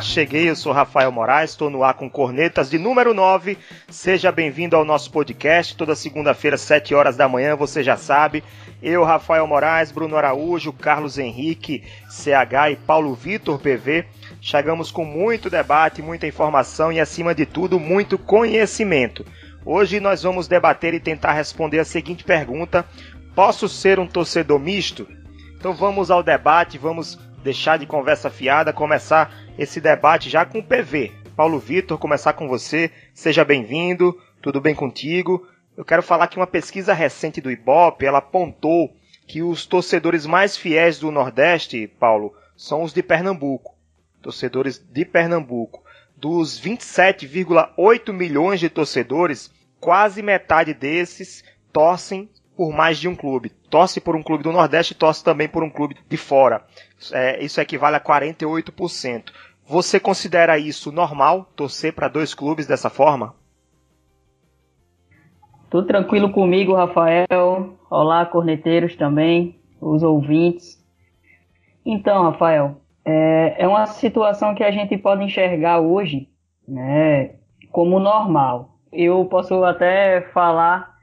Cheguei, eu sou Rafael Moraes, estou no ar com Cornetas de número 9. Seja bem-vindo ao nosso podcast, toda segunda-feira, 7 horas da manhã, você já sabe. Eu, Rafael Moraes, Bruno Araújo, Carlos Henrique, CH e Paulo Vitor PV. Chegamos com muito debate, muita informação e, acima de tudo, muito conhecimento. Hoje nós vamos debater e tentar responder a seguinte pergunta: Posso ser um torcedor misto? Então vamos ao debate, vamos deixar de conversa fiada, começar esse debate já com o PV. Paulo Vitor, começar com você. Seja bem-vindo. Tudo bem contigo? Eu quero falar que uma pesquisa recente do Ibope, ela apontou que os torcedores mais fiéis do Nordeste, Paulo, são os de Pernambuco. Torcedores de Pernambuco. Dos 27,8 milhões de torcedores, quase metade desses torcem por mais de um clube. Torce por um clube do Nordeste e torce também por um clube de fora. É, isso equivale a 48%. Você considera isso normal, torcer para dois clubes dessa forma? Tudo tranquilo comigo, Rafael. Olá, corneteiros também, os ouvintes. Então, Rafael, é, é uma situação que a gente pode enxergar hoje né, como normal. Eu posso até falar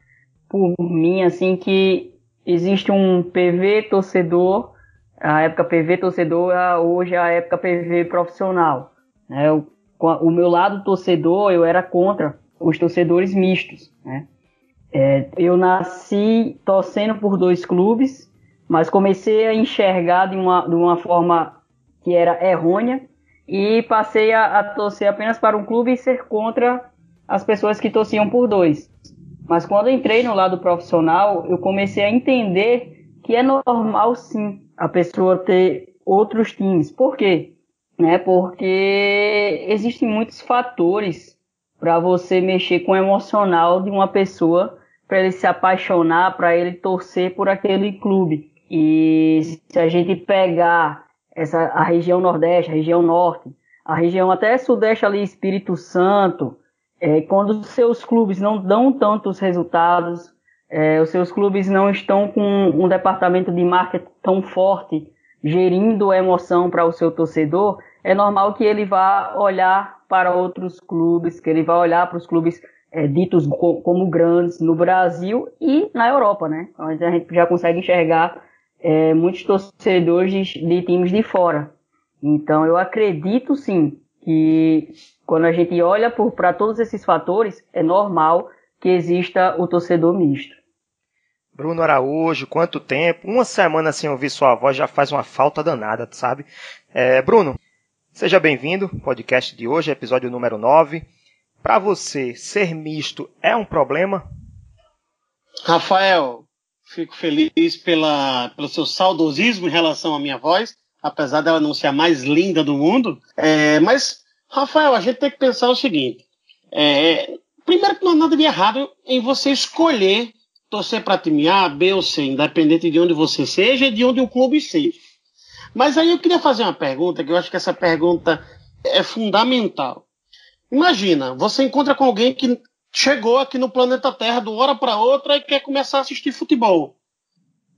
por mim, assim, que existe um PV torcedor, a época PV torcedor, hoje é a época PV profissional. Né? O, o meu lado torcedor, eu era contra os torcedores mistos, né? É, eu nasci torcendo por dois clubes, mas comecei a enxergar de uma, de uma forma que era errônea e passei a, a torcer apenas para um clube e ser contra as pessoas que torciam por dois. Mas quando entrei no lado profissional, eu comecei a entender que é normal sim a pessoa ter outros times. Por quê? Né? Porque existem muitos fatores para você mexer com o emocional de uma pessoa, para ele se apaixonar, para ele torcer por aquele clube. E se a gente pegar essa a região Nordeste, a região Norte, a região até Sudeste ali, Espírito Santo, é, quando seus clubes não dão tantos resultados, é, os seus clubes não estão com um departamento de marketing tão forte, gerindo a emoção para o seu torcedor, é normal que ele vá olhar para outros clubes, que ele vá olhar para os clubes é, ditos co como grandes no Brasil e na Europa, né? Onde a gente já consegue enxergar é, muitos torcedores de, de times de fora. Então eu acredito sim que quando a gente olha para todos esses fatores, é normal que exista o torcedor misto. Bruno Araújo, quanto tempo? Uma semana sem ouvir sua voz já faz uma falta danada, sabe? É, Bruno, seja bem-vindo. Podcast de hoje, episódio número 9. Para você, ser misto é um problema? Rafael, fico feliz pela, pelo seu saudosismo em relação à minha voz apesar dela não ser a mais linda do mundo. É, mas, Rafael, a gente tem que pensar o seguinte: é, primeiro que não há nada de errado em você escolher torcer para time A, B ou C, independente de onde você seja e de onde o clube seja. Mas aí eu queria fazer uma pergunta, que eu acho que essa pergunta é fundamental. Imagina, você encontra com alguém que chegou aqui no planeta Terra de uma hora para outra e quer começar a assistir futebol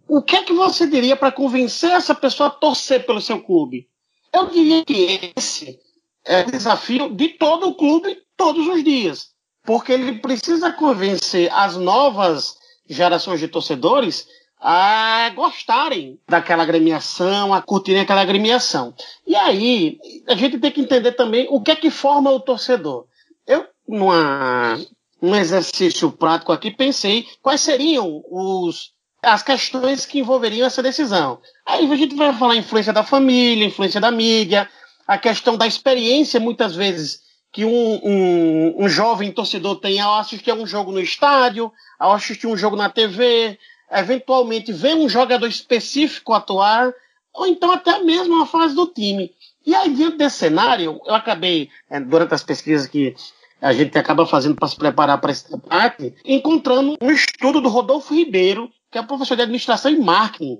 o que é que você diria para convencer essa pessoa a torcer pelo seu clube? Eu diria que esse é o desafio de todo o clube todos os dias, porque ele precisa convencer as novas gerações de torcedores a gostarem daquela agremiação, a curtirem aquela agremiação. E aí, a gente tem que entender também o que é que forma o torcedor. Eu, numa, num exercício prático aqui, pensei quais seriam os as questões que envolveriam essa decisão. Aí a gente vai falar influência da família, influência da mídia, a questão da experiência, muitas vezes, que um, um, um jovem torcedor tem ao assistir um jogo no estádio, ao assistir um jogo na TV, eventualmente ver um jogador específico atuar, ou então até mesmo a fase do time. E aí, dentro desse cenário, eu acabei, é, durante as pesquisas que a gente acaba fazendo para se preparar para esse debate, encontrando um estudo do Rodolfo Ribeiro, que é professor de administração e marketing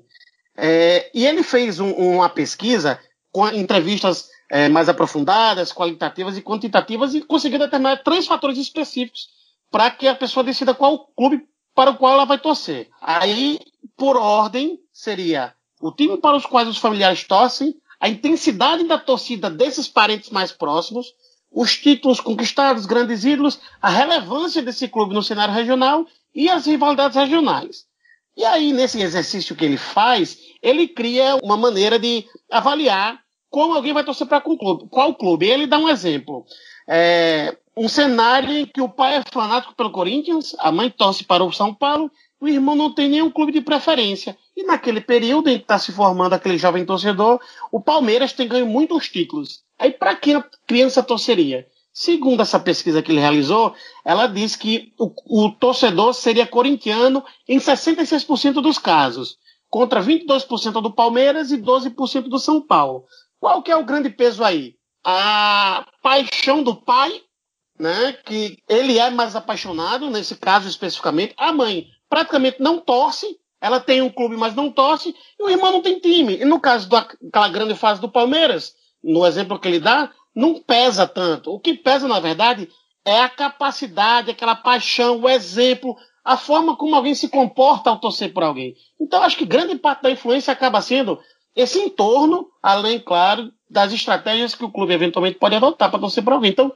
É, e ele fez um, uma pesquisa com entrevistas é, mais aprofundadas, qualitativas e quantitativas e conseguiu determinar três fatores específicos para que a pessoa decida qual clube para o qual ela vai torcer. Aí, por ordem, seria o time para os quais os familiares torcem, a intensidade da torcida desses parentes mais próximos, os títulos conquistados, grandes ídolos, a relevância desse clube no cenário regional e as rivalidades regionais. E aí, nesse exercício que ele faz, ele cria uma maneira de avaliar como alguém vai torcer para clube, qual clube. Ele dá um exemplo. É, um cenário em que o pai é fanático pelo Corinthians, a mãe torce para o São Paulo, o irmão não tem nenhum clube de preferência. E naquele período em que está se formando aquele jovem torcedor, o Palmeiras tem ganho muitos títulos. Aí para quem a criança torceria? Segundo essa pesquisa que ele realizou, ela diz que o, o torcedor seria corintiano em 66% dos casos, contra 22% do Palmeiras e 12% do São Paulo. Qual que é o grande peso aí? A paixão do pai, né? Que ele é mais apaixonado, nesse caso especificamente. A mãe praticamente não torce, ela tem um clube, mas não torce, e o irmão não tem time. E no caso daquela grande fase do Palmeiras, no exemplo que ele dá, não pesa tanto. O que pesa, na verdade, é a capacidade, aquela paixão, o exemplo, a forma como alguém se comporta ao torcer por alguém. Então, acho que grande parte da influência acaba sendo esse entorno, além, claro, das estratégias que o clube eventualmente pode adotar para torcer por alguém. Então,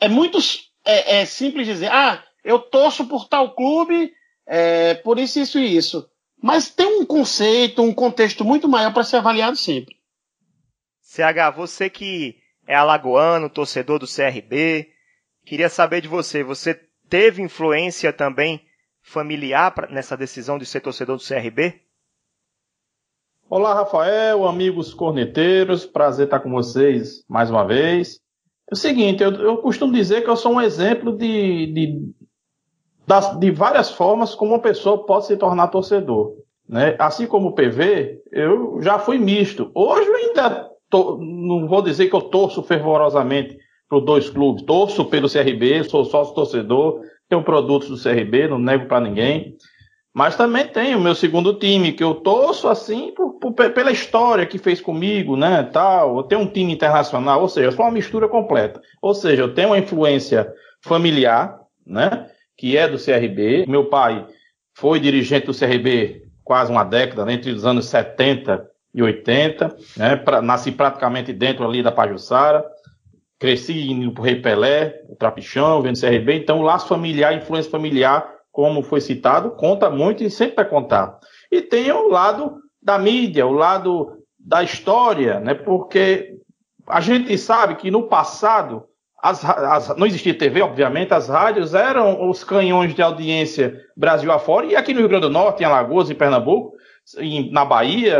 é muito é, é simples dizer, ah, eu torço por tal clube, é, por isso, isso e isso. Mas tem um conceito, um contexto muito maior para ser avaliado sempre. CH, você que é alagoano, torcedor do CRB, queria saber de você, você teve influência também familiar nessa decisão de ser torcedor do CRB? Olá, Rafael, amigos corneteiros, prazer estar com vocês mais uma vez. É o seguinte, eu, eu costumo dizer que eu sou um exemplo de, de, das, de várias formas como uma pessoa pode se tornar torcedor. Né? Assim como o PV, eu já fui misto. Hoje eu ainda tô, não vou dizer que eu torço fervorosamente para dois clubes. Torço pelo CRB, sou sócio torcedor, tenho produtos do CRB, não nego para ninguém. Mas também tem o meu segundo time, que eu torço assim por, por, pela história que fez comigo, né, tal. Eu tenho um time internacional, ou seja, eu sou uma mistura completa. Ou seja, eu tenho uma influência familiar, né, que é do CRB. Meu pai foi dirigente do CRB quase uma década, né, entre os anos 70 e 80, né, pra, nasci praticamente dentro ali da Pajussara. Cresci indo pro Rei Pelé, o Trapichão, vendo CRB, então o laço familiar, influência familiar como foi citado, conta muito e sempre vai contar. E tem o lado da mídia, o lado da história, né? Porque a gente sabe que no passado as, as, não existia TV, obviamente, as rádios eram os canhões de audiência Brasil afora, e aqui no Rio Grande do Norte, em Alagoas, em Pernambuco, em, na Bahia,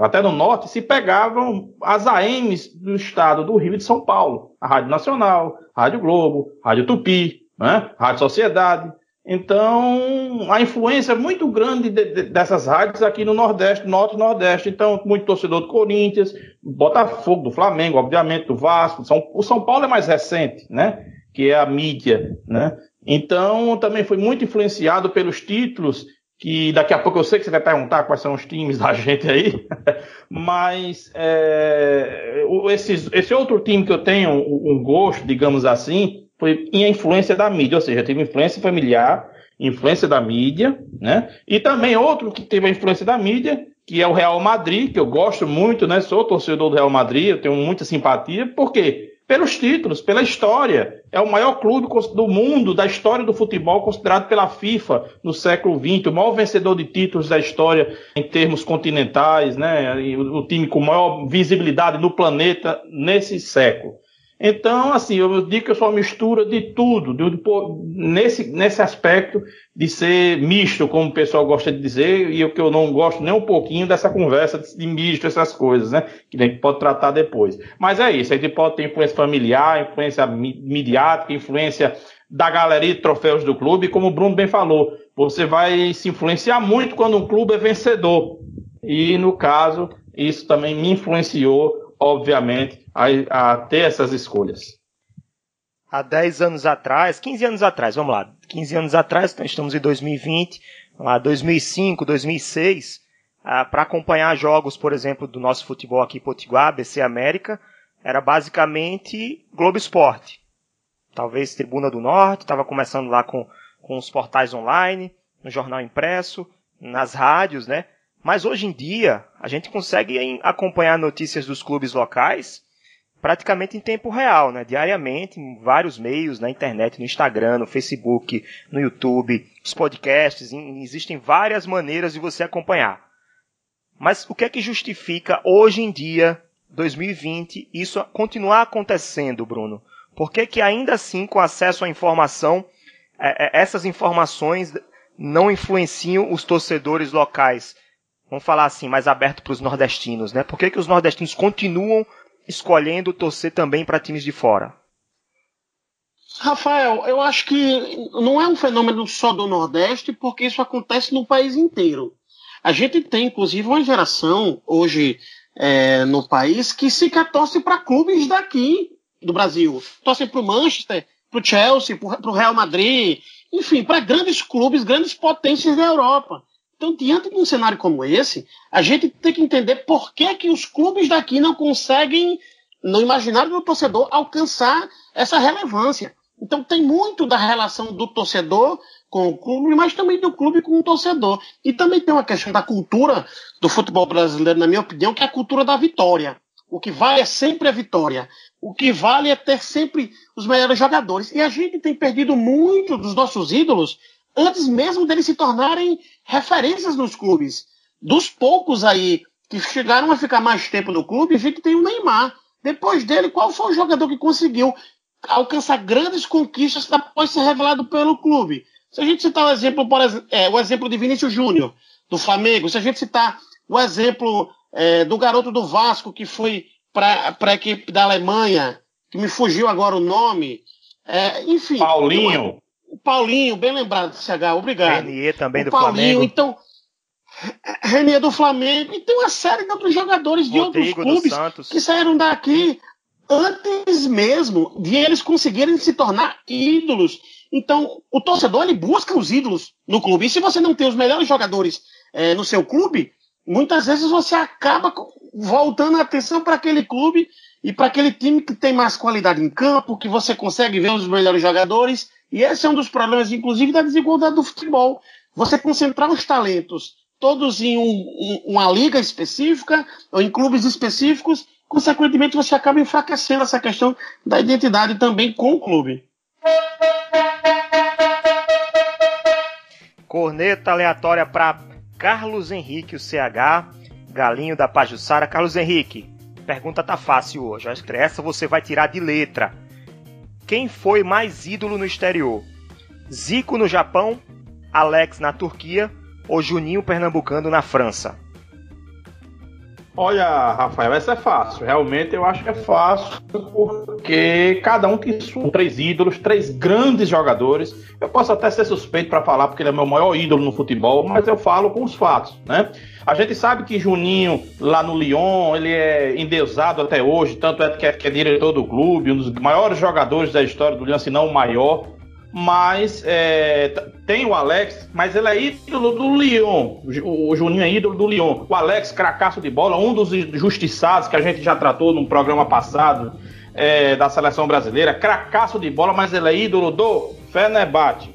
até no Norte, se pegavam as AMs do estado do Rio e de São Paulo. A Rádio Nacional, Rádio Globo, Rádio Tupi, né? Rádio Sociedade. Então, a influência é muito grande de, de, dessas rádios aqui no Nordeste, Norte e Nordeste. Então, muito torcedor do Corinthians, Botafogo, do Flamengo, obviamente, do Vasco. São, o São Paulo é mais recente, né? Que é a mídia, né? Então, também foi muito influenciado pelos títulos, que daqui a pouco eu sei que você vai perguntar quais são os times da gente aí, mas é, esse, esse outro time que eu tenho um gosto, digamos assim, foi em influência da mídia, ou seja, teve influência familiar, influência da mídia, né? E também outro que teve a influência da mídia, que é o Real Madrid, que eu gosto muito, né? Sou torcedor do Real Madrid, eu tenho muita simpatia, por quê? Pelos títulos, pela história. É o maior clube do mundo, da história do futebol, considerado pela FIFA no século XX, o maior vencedor de títulos da história em termos continentais, né? O time com maior visibilidade no planeta nesse século. Então, assim, eu digo que eu sou uma mistura de tudo, de, de, nesse, nesse aspecto de ser misto, como o pessoal gosta de dizer, e o que eu não gosto nem um pouquinho dessa conversa de misto, essas coisas, né? Que a gente pode tratar depois. Mas é isso, a gente pode ter influência familiar, influência midiática, influência da galeria de troféus do clube, como o Bruno bem falou, você vai se influenciar muito quando um clube é vencedor. E no caso, isso também me influenciou obviamente, a, a ter essas escolhas. Há 10 anos atrás, 15 anos atrás, vamos lá, 15 anos atrás, então estamos em 2020, lá 2005, 2006, ah, para acompanhar jogos, por exemplo, do nosso futebol aqui em Potiguar, BC América, era basicamente Globo Esporte. Talvez Tribuna do Norte, estava começando lá com, com os portais online, no jornal impresso, nas rádios, né? Mas hoje em dia, a gente consegue acompanhar notícias dos clubes locais praticamente em tempo real, né? diariamente, em vários meios, na internet, no Instagram, no Facebook, no YouTube, os podcasts, em, existem várias maneiras de você acompanhar. Mas o que é que justifica hoje em dia, 2020, isso continuar acontecendo, Bruno? Por que, que ainda assim, com acesso à informação, é, é, essas informações não influenciam os torcedores locais? Vamos falar assim, mais aberto para os nordestinos, né? Por que, que os nordestinos continuam escolhendo torcer também para times de fora? Rafael, eu acho que não é um fenômeno só do Nordeste, porque isso acontece no país inteiro. A gente tem, inclusive, uma geração hoje é, no país que sequer torce para clubes daqui do Brasil. Torce para o Manchester, para o Chelsea, para o Real Madrid, enfim, para grandes clubes, grandes potências da Europa. Então, diante de um cenário como esse, a gente tem que entender por que, que os clubes daqui não conseguem, no imaginário do torcedor, alcançar essa relevância. Então, tem muito da relação do torcedor com o clube, mas também do clube com o torcedor. E também tem uma questão da cultura do futebol brasileiro, na minha opinião, que é a cultura da vitória. O que vale é sempre a vitória. O que vale é ter sempre os melhores jogadores. E a gente tem perdido muito dos nossos ídolos antes mesmo deles se tornarem referências nos clubes. Dos poucos aí que chegaram a ficar mais tempo no clube, a gente tem o Neymar. Depois dele, qual foi o jogador que conseguiu alcançar grandes conquistas após ser revelado pelo clube? Se a gente citar o exemplo, por é, o exemplo de Vinícius Júnior, do Flamengo, se a gente citar o exemplo é, do garoto do Vasco, que foi para a equipe da Alemanha, que me fugiu agora o nome, é, enfim. Paulinho. O Paulinho, bem lembrado, CH, obrigado. Renier também o do Paulinho, Flamengo. Então, Renier do Flamengo, e tem uma série de outros jogadores de Rodrigo outros clubes que saíram daqui antes mesmo de eles conseguirem se tornar ídolos. Então, o torcedor ele busca os ídolos no clube. E se você não tem os melhores jogadores eh, no seu clube, muitas vezes você acaba voltando a atenção para aquele clube e para aquele time que tem mais qualidade em campo, que você consegue ver os melhores jogadores. E esse é um dos problemas, inclusive, da desigualdade do futebol. Você concentrar os talentos todos em um- um- uma liga específica ou em clubes específicos, consequentemente você acaba enfraquecendo essa questão da identidade também com o clube. Corneta aleatória para Carlos Henrique, o CH, galinho da Pajussara. Carlos Henrique, pergunta tá fácil hoje. Essa você vai tirar de letra. Quem foi mais ídolo no exterior? Zico no Japão, Alex na Turquia ou Juninho Pernambucano na França? Olha, Rafael, essa é fácil. Realmente eu acho que é fácil, porque cada um tem seus três ídolos, três grandes jogadores. Eu posso até ser suspeito para falar, porque ele é meu maior ídolo no futebol, mas eu falo com os fatos, né? A gente sabe que Juninho, lá no Lyon, ele é endeusado até hoje, tanto é que é, que é diretor do clube, um dos maiores jogadores da história do Lyon, se não o maior. Mas é, tem o Alex, mas ele é ídolo do Lyon. O Juninho é ídolo do Lyon. O Alex, cracaço de bola, um dos injustiçados que a gente já tratou num programa passado é, da seleção brasileira. Cracaço de bola, mas ele é ídolo do Fenerbahçe.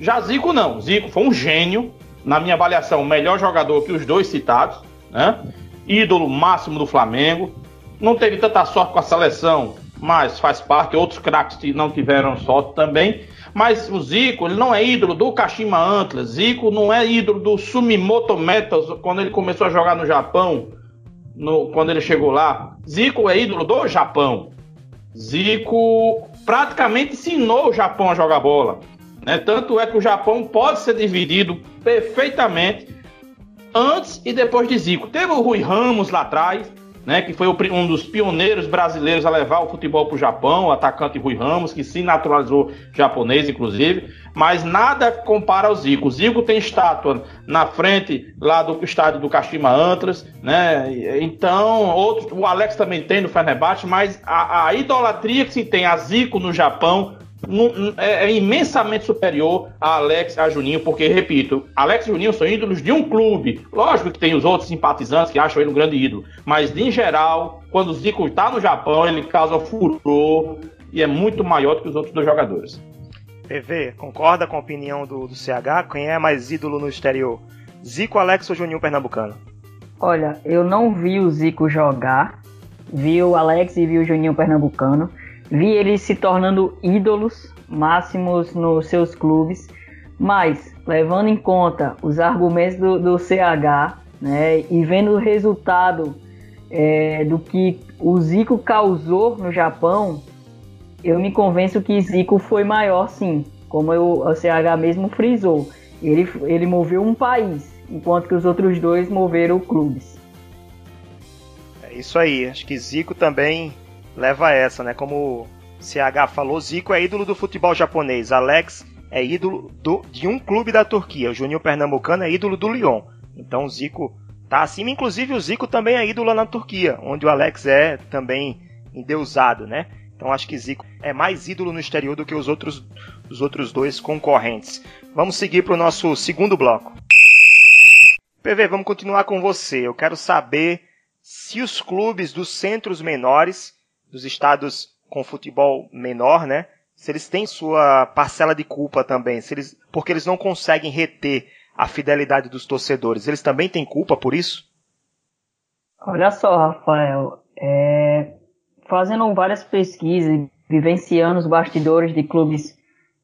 Já Zico não. Zico foi um gênio. Na minha avaliação, melhor jogador que os dois citados. Né? Ídolo máximo do Flamengo. Não teve tanta sorte com a seleção, mas faz parte. Outros craques que não tiveram sorte também. Mas o Zico, ele não é ídolo do Kashima Antlers. Zico não é ídolo do Sumimoto Metals quando ele começou a jogar no Japão. no- quando ele chegou lá. Zico é ídolo do Japão. Zico praticamente ensinou o Japão a jogar bola. Né? Tanto é que o Japão pode ser dividido perfeitamente antes e depois de Zico. Teve o Rui Ramos lá atrás, né, que foi um dos pioneiros brasileiros a levar o futebol para o Japão, o atacante Rui Ramos, que se naturalizou japonês, inclusive, mas nada compara ao Zico. O Zico tem estátua na frente lá do estádio do Kashima Antlers, né? Então, outro, o Alex também tem no Fenerbahçe, mas a, a idolatria que se tem a Zico no Japão é, imensamente superior a Alex e a Juninho, porque, repito, Alex e Juninho são ídolos de um clube. Lógico que tem os outros simpatizantes que acham ele um grande ídolo, mas, em geral, quando o Zico está no Japão, ele causa furor e é muito maior do que os outros dois jogadores. PV, concorda com a opinião do, do CH? Quem é mais ídolo no exterior? Zico, Alex ou Juninho Pernambucano? Olha, eu não vi o Zico jogar, vi o Alex e vi o Juninho Pernambucano, vi eles se tornando ídolos máximos nos seus clubes, mas levando em conta os argumentos do, do CH, né, e vendo o resultado é, do que o Zico causou no Japão, eu me convenço que Zico foi maior sim, como eu, o CH mesmo frisou. Ele, ele moveu um país, enquanto que os outros dois moveram clubes. É isso aí, acho que Zico também leva essa, né? Como o CH falou, Zico é ídolo do futebol japonês, Alex é ídolo do, de um clube da Turquia, o Juninho Pernambucano é ídolo do Lyon. Então o Zico tá acima, inclusive o Zico também é ídolo na Turquia, onde o Alex é também endeusado, né? Então acho que Zico é mais ídolo no exterior do que os outros, os outros dois concorrentes. Vamos seguir para o nosso segundo bloco. PV, vamos continuar com você. Eu quero saber se os clubes dos centros menores, dos estados com futebol menor, né? Se eles têm sua parcela de culpa também, se eles, porque eles não conseguem reter a fidelidade dos torcedores. Eles também têm culpa por isso? Olha só, Rafael. É, fazendo várias pesquisas, vivenciando os bastidores de clubes,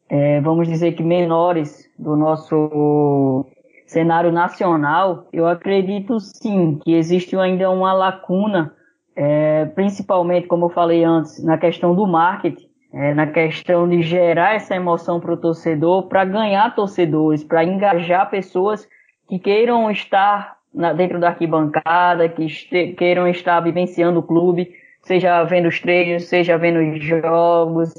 é, vamos dizer que menores do nosso cenário nacional, eu acredito sim que existe ainda uma lacuna, é, principalmente, como eu falei antes, na questão do marketing, é, na questão de gerar essa emoção para o torcedor, para ganhar torcedores, para engajar pessoas que queiram estar na, dentro da arquibancada, que este, queiram estar vivenciando o clube, seja vendo os treinos, seja vendo os jogos,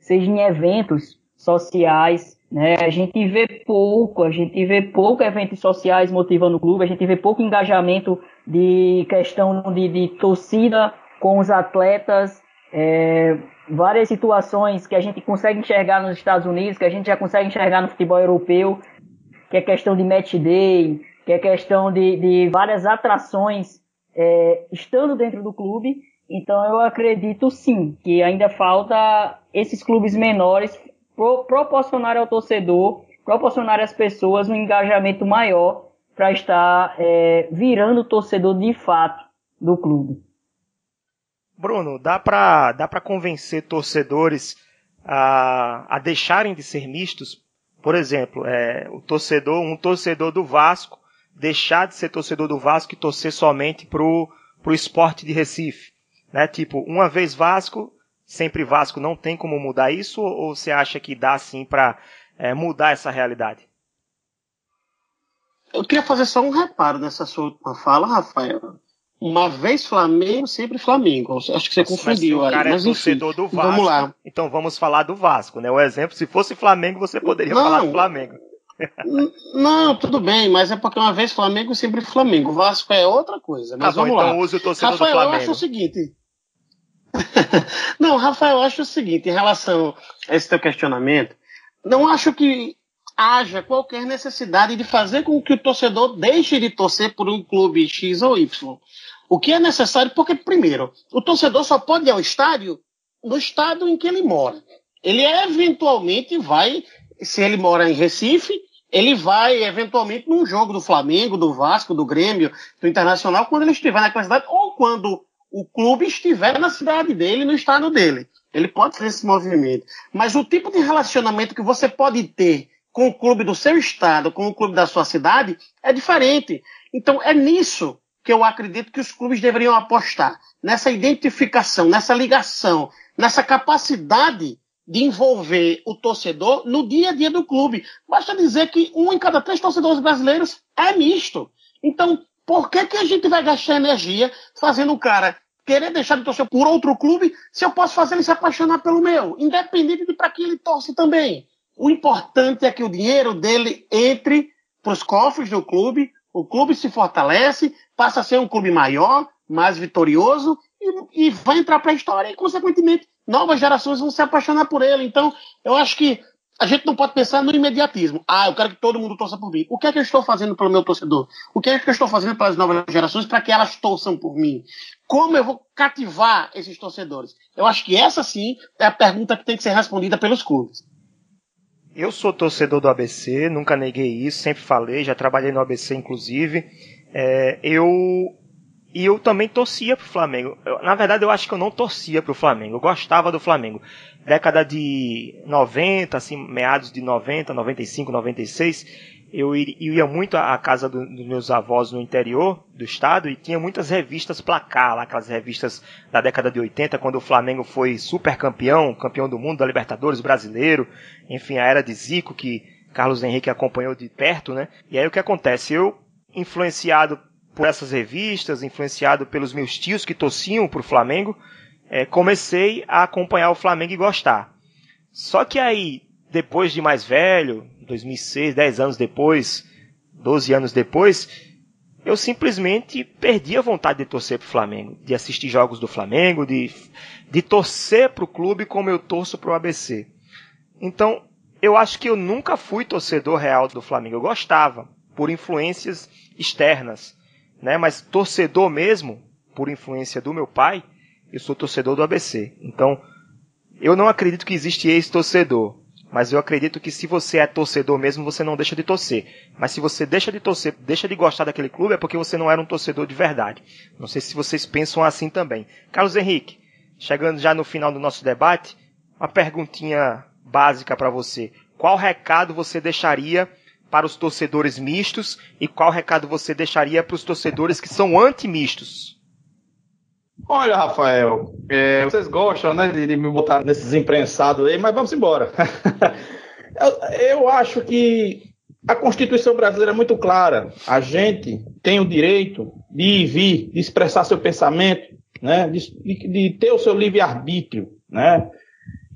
seja em eventos sociais, né? A gente vê pouco, a gente vê pouco eventos sociais motivando o clube, a gente vê pouco engajamento de questão de, de torcida com os atletas, é, várias situações que a gente consegue enxergar nos Estados Unidos, que a gente já consegue enxergar no futebol europeu, que é questão de match day, que é questão de, de várias atrações é, estando dentro do clube então eu acredito sim que ainda falta esses clubes menores pro, proporcionar ao torcedor, proporcionar às pessoas um engajamento maior para estar é, virando torcedor de fato do clube. Bruno, dá para dá convencer torcedores a, a deixarem de ser mistos? Por exemplo, é, o torcedor, um torcedor do Vasco deixar de ser torcedor do Vasco e torcer somente pro pro esporte de Recife né? Tipo, uma vez Vasco, sempre Vasco, não tem como mudar isso? Ou você acha que dá sim para é, mudar essa realidade? Eu queria fazer só um reparo nessa sua última fala, Rafael. Uma vez Flamengo, sempre Flamengo. Acho que você confundiu mas o cara aí. É mas, torcedor enfim, do Vasco. Vamos lá. Então vamos falar do Vasco, né? O exemplo, se fosse Flamengo, você poderia não, falar do Flamengo. Não, tudo bem, mas é porque uma vez Flamengo, sempre Flamengo. O Vasco é outra coisa. Mas tá bom, vamos então lá. use o torcedor Rafael, do Flamengo. eu acho o seguinte. não, Rafael, eu acho o seguinte, em relação a esse teu questionamento, não acho que haja qualquer necessidade de fazer com que o torcedor deixe de torcer por um clube X ou Y. O que é necessário, porque, primeiro, o torcedor só pode ir ao estádio no estado em que ele mora. Ele eventualmente vai, se ele mora em Recife, ele vai eventualmente num jogo do Flamengo, do Vasco, do Grêmio, do Internacional, quando ele estiver naquela cidade, ou quando o clube estiver na cidade dele, no estado dele. Ele pode fazer esse movimento. Mas o tipo de relacionamento que você pode ter com o clube do seu estado, com o clube da sua cidade, é diferente. Então é nisso que eu acredito que os clubes deveriam apostar. Nessa identificação, nessa ligação, nessa capacidade de envolver o torcedor no dia a dia do clube. Basta dizer que um em cada três torcedores brasileiros é misto. Então, por que, que a gente vai gastar energia fazendo o cara querer deixar de torcer por outro clube se eu posso fazer ele se apaixonar pelo meu, independente de para quem ele torce também. O importante é que o dinheiro dele entre para os cofres do clube, o clube se fortalece, passa a ser um clube maior, mais vitorioso e, e vai entrar para a história e, consequentemente, novas gerações vão se apaixonar por ele. Então, eu acho que a gente não pode pensar no imediatismo. Ah, eu quero que todo mundo torça por mim. O que é que eu estou fazendo pelo meu torcedor? O que é que eu estou fazendo pelas novas gerações para que elas torçam por mim? Como eu vou cativar esses torcedores? Eu acho que essa sim é a pergunta que tem que ser respondida pelos clubes. Eu sou torcedor do ABC, nunca neguei isso, sempre falei, já trabalhei no ABC inclusive. É, eu e eu também torcia pro Flamengo. Eu, na verdade, eu acho que eu não torcia pro Flamengo. Eu gostava do Flamengo. Década de 90, assim, meados de 90, 95, 96, eu ia muito à casa do, dos meus avós no interior do estado e tinha muitas revistas placar, lá, aquelas revistas da década de 80, quando o Flamengo foi super campeão, campeão do mundo, da Libertadores, brasileiro, enfim, a era de Zico, que Carlos Henrique acompanhou de perto, né? E aí o que acontece? Eu, influenciado por essas revistas, influenciado pelos meus tios que torciam para o Flamengo, é, comecei a acompanhar o Flamengo e gostar. Só que aí, depois de mais velho, 2006, 10 anos depois, 12 anos depois, eu simplesmente perdi a vontade de torcer para o Flamengo, de assistir jogos do Flamengo, de, de torcer para o clube como eu torço para o ABC. Então, eu acho que eu nunca fui torcedor real do Flamengo. Eu gostava, por influências externas né? Mas torcedor mesmo, por influência do meu pai, eu sou torcedor do ABC. Então, eu não acredito que existe ex-torcedor. Mas eu acredito que se você é torcedor mesmo, você não deixa de torcer. Mas se você deixa de torcer, deixa de gostar daquele clube, é porque você não era um torcedor de verdade. Não sei se vocês pensam assim também. Carlos Henrique, chegando já no final do nosso debate, uma perguntinha básica para você. Qual recado você deixaria para os torcedores mistos e qual recado você deixaria para os torcedores que são anti-mistos? Olha, Rafael, é, vocês gostam né, de, me botar nesses imprensados aí, mas vamos embora. eu, eu acho que a Constituição brasileira é muito clara. A gente tem o direito de ir e vir, de expressar seu pensamento, né, de, de ter o seu livre-arbítrio. Né?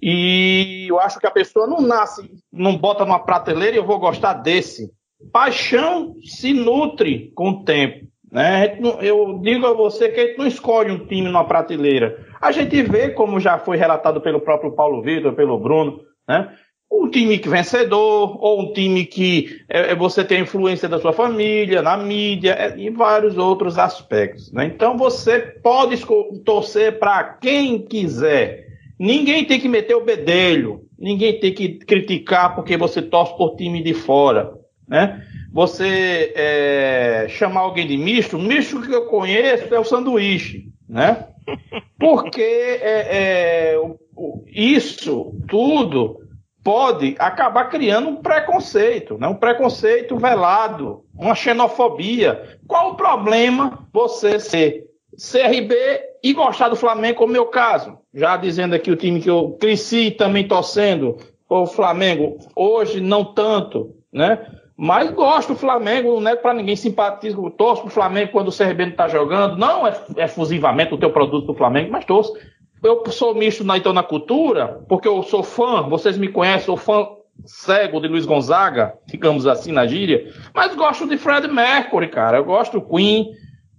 E eu acho que a pessoa não nasce, não bota numa prateleira e eu vou gostar desse. Paixão se nutre com o tempo. Né? Eu digo a você que a gente não escolhe um time numa prateleira. A gente vê, como já foi relatado pelo próprio Paulo Vitor, pelo Bruno, né? um time que vencedor, ou um time que é, é você tem influência da sua família, na mídia, é, e vários outros aspectos. Né? Então você pode torcer para quem quiser. Ninguém tem que meter o bedelho, ninguém tem que criticar porque você torce por time de fora, né? Você é, chamar alguém de misto, o misto que eu conheço é o sanduíche, né? Porque é, é, isso tudo pode acabar criando um preconceito, né? um preconceito velado, uma xenofobia. Qual o problema você ser CRB e gostar do Flamengo, como é o meu caso. Já dizendo aqui o time que eu cresci também torcendo, o Flamengo, hoje não tanto, né? Mas gosto do Flamengo, não é para ninguém simpatiza, torço pro Flamengo quando o CRB não tá jogando, não é efusivamente o teu produto do Flamengo, mas torço. Eu sou misto na, então na cultura, porque eu sou fã, vocês me conhecem, sou fã cego de Luiz Gonzaga, ficamos assim na gíria, mas gosto de Fred Mercury, cara, eu gosto do Queen,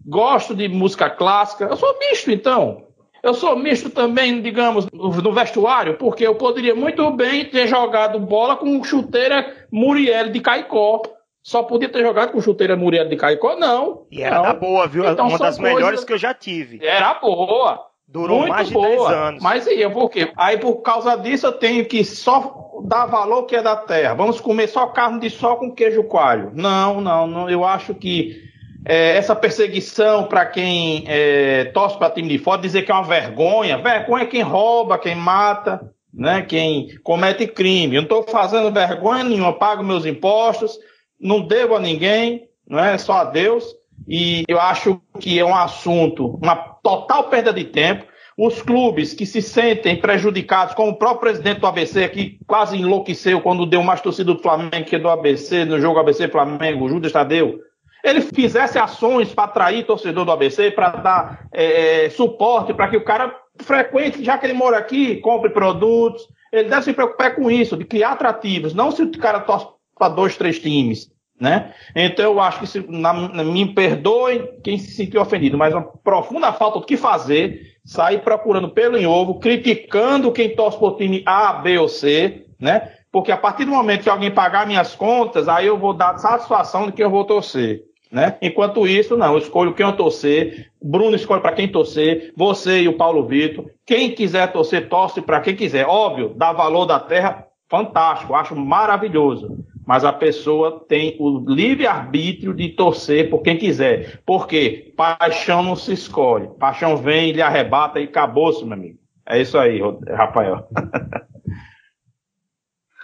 gosto de música clássica. Eu sou misto, então. Eu sou misto também, digamos, no vestuário, porque eu poderia muito bem ter jogado bola com chuteira Muriel de Caicó. Só podia ter jogado com chuteira Muriel de Caicó, não. E era não. da boa, viu? Então, Uma das melhores coisas... que eu já tive. Era boa. Durou muito mais de boa. 10 anos. Mas aí, por quê? Aí, por causa disso, eu tenho que só dar valor que é da terra. Vamos comer só carne de sol com queijo coalho. Não, não, não. Eu acho que é, essa perseguição para quem é, torce para time de fora, dizer que é uma vergonha. Vergonha é quem rouba, quem mata, né, quem comete crime. Eu não estou fazendo vergonha nenhuma, pago meus impostos, não devo a ninguém, não é só a Deus. E eu acho que é um assunto, uma total perda de tempo. Os clubes que se sentem prejudicados, como o próprio presidente do ABC, que quase enlouqueceu quando deu mais torcida do Flamengo que do ABC, no jogo ABC Flamengo, Judas Tadeu, ele fizesse ações para atrair torcedor do ABC, para dar é, é suporte para que o cara frequente, já que ele mora aqui, compre produtos. Ele deve se preocupar com isso, de criar atrativos, não se o cara torce para dois, três times. Né? Então eu acho que se, na, me perdoem quem se sentiu ofendido, mas uma profunda falta do que fazer sair procurando pelo em ovo, criticando quem torce por time A, B ou C, né? Porque a partir do momento que alguém pagar minhas contas, aí eu vou dar satisfação de que eu vou torcer. Né? Enquanto isso, não, eu escolho quem eu torcer, Bruno escolhe para quem torcer, você e o Paulo Vitor. Quem quiser torcer, torce para quem quiser. Óbvio, dá valor da terra, fantástico, acho maravilhoso. Mas a pessoa tem o livre-arbítrio de torcer por quem quiser. Porque paixão não se escolhe. Paixão vem, lhe arrebata e acabou-se, meu amigo. É isso aí, Rafael.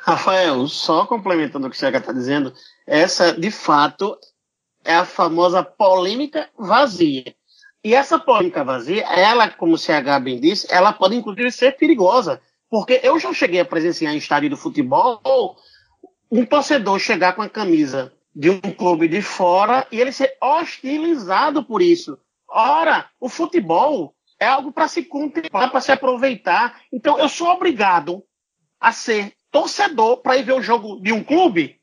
Rafael, só complementando o que o está dizendo, essa de fato é a famosa polêmica vazia. E essa polêmica vazia, ela, como o CH bem disse, ela pode inclusive ser perigosa. Porque eu já cheguei a presenciar em estádio de futebol um torcedor chegar com a camisa de um clube de fora e ele ser hostilizado por isso. Ora, o futebol é algo para se contemplar, para se aproveitar. Então eu sou obrigado a ser torcedor para ir ver o jogo de um clube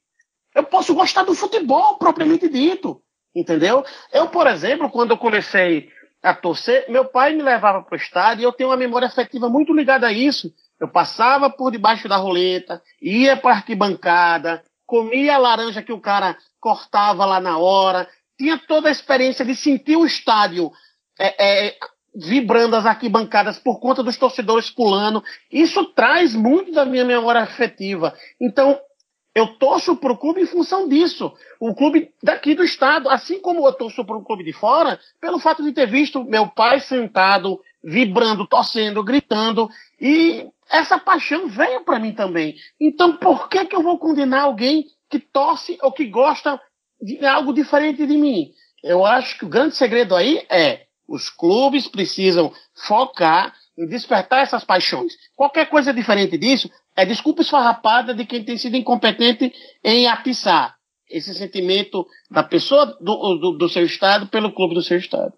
eu posso gostar do futebol propriamente dito, entendeu? Eu, por exemplo, quando eu comecei a torcer, meu pai me levava para o estádio e eu tenho uma memória afetiva muito ligada a isso. Eu passava por debaixo da roleta, ia para a arquibancada, comia a laranja que o cara cortava lá na hora, tinha toda a experiência de sentir o estádio é, é, vibrando as arquibancadas por conta dos torcedores pulando. Isso traz muito da minha memória afetiva. Então, eu torço para o clube em função disso. O clube daqui do estado, assim como eu torço para um clube de fora, pelo fato de ter visto meu pai sentado, vibrando, torcendo, gritando, e essa paixão veio para mim também. Então, por que, que eu vou condenar alguém que torce ou que gosta de algo diferente de mim? Eu acho que o grande segredo aí é os clubes precisam focar em despertar essas paixões. Qualquer coisa diferente disso é desculpa esfarrapada de quem tem sido incompetente em atiçar esse sentimento da pessoa do, do, do seu estado pelo clube do seu estado.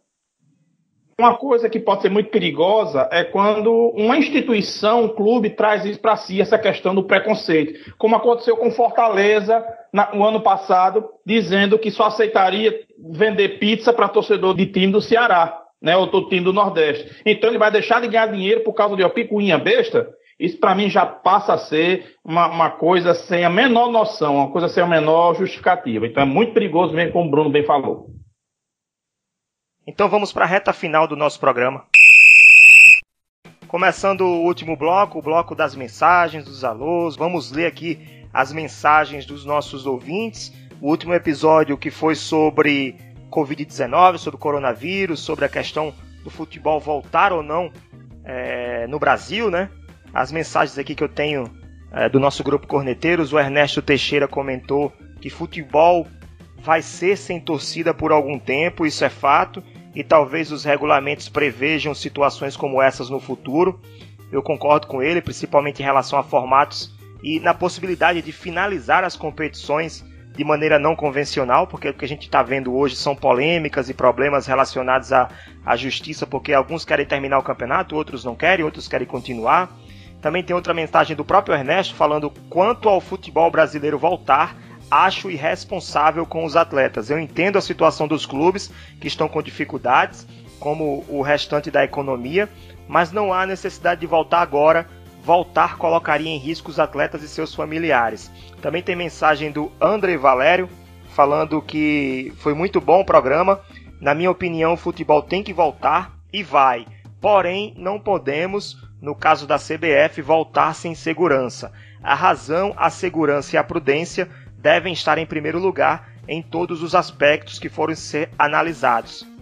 Uma coisa que pode ser muito perigosa é quando uma instituição, um clube, traz isso para si, essa questão do preconceito. Como aconteceu com Fortaleza no ano passado, dizendo que só aceitaria vender pizza para torcedor de time do Ceará, né, ou do time do Nordeste. Então ele vai deixar de ganhar dinheiro por causa de uma picuinha besta? Isso para mim já passa a ser uma, uma, coisa sem a menor noção, uma coisa sem a menor justificativa. Então é muito perigoso mesmo, como o Bruno bem falou. Então vamos para a reta final do nosso programa. Começando o último bloco, o bloco das mensagens, dos alôs. Vamos ler aqui as mensagens dos nossos ouvintes. O último episódio que foi sobre Covid-19, sobre coronavírus, sobre a questão do futebol voltar ou não é, no Brasil, né? as mensagens aqui que eu tenho é, do nosso grupo Corneteiros, o Ernesto Teixeira comentou que futebol vai ser sem torcida por algum tempo, isso é fato, e talvez os regulamentos prevejam situações como essas no futuro. Eu concordo com ele, principalmente em relação a formatos e na possibilidade de finalizar as competições de maneira não convencional, porque o que a gente está vendo hoje são polêmicas e problemas relacionados à, à justiça, porque alguns querem terminar o campeonato, outros não querem, outros querem continuar. Também tem outra mensagem do próprio Ernesto falando quanto ao futebol brasileiro voltar, acho irresponsável com os atletas. Eu entendo a situação dos clubes que estão com dificuldades, como o restante da economia, mas não há necessidade de voltar agora. Voltar colocaria em risco os atletas e seus familiares. Também tem mensagem do André Valério falando que foi muito bom o programa. Na minha opinião, o futebol tem que voltar e vai. Porém, não podemos no caso da CBF, voltar sem segurança. A razão, a segurança e a prudência devem estar em primeiro lugar em todos os aspectos que forem ser analisados.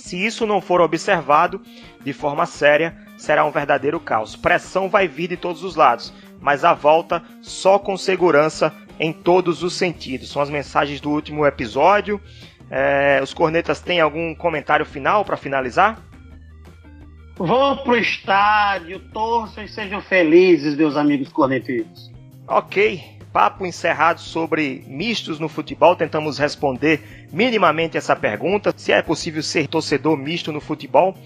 Se isso não for observado de forma séria, será um verdadeiro caos. Pressão vai vir de todos os lados, mas a volta só com segurança em todos os sentidos. São as mensagens do último episódio. É, os cornetas têm algum comentário final para finalizar? Vão pro estádio, torçam e sejam felizes, meus amigos corneteiros. Ok, papo encerrado sobre mistos no futebol. Tentamos responder minimamente essa pergunta: se é possível ser torcedor misto no futebol.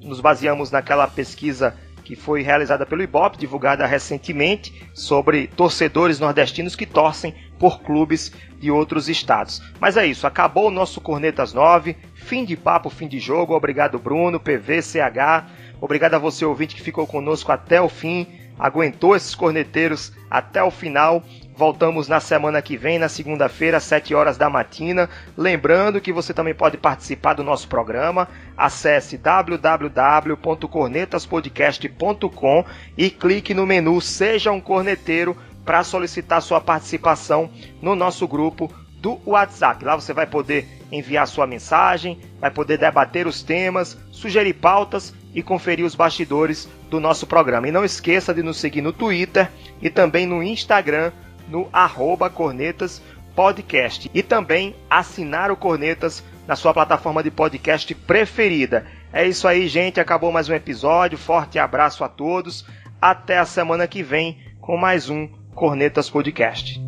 Nos baseamos naquela pesquisa que foi realizada pelo Ibope, divulgada recentemente, sobre torcedores nordestinos que torcem por clubes de outros estados. Mas é isso, acabou o nosso Cornetas 9. Fim de papo, fim de jogo. Obrigado, Bruno, PV, CH. Obrigado a você, ouvinte, que ficou conosco até o fim, aguentou esses corneteiros até o final. Voltamos na semana que vem, na segunda-feira, às 7 horas da matina. Lembrando que você também pode participar do nosso programa. Acesse www.cornetaspodcast.com e clique no menu Seja um Corneteiro para solicitar sua participação no nosso grupo do WhatsApp. Lá você vai poder enviar sua mensagem, vai poder debater os temas, sugerir pautas e conferir os bastidores do nosso programa. E não esqueça de nos seguir no Twitter e também no Instagram no arroba Cornetas Podcast e também assinar o Cornetas na sua plataforma de podcast preferida. É isso aí, gente. Acabou mais um episódio. Forte abraço a todos. Até a semana que vem com mais um Cornetas Podcast.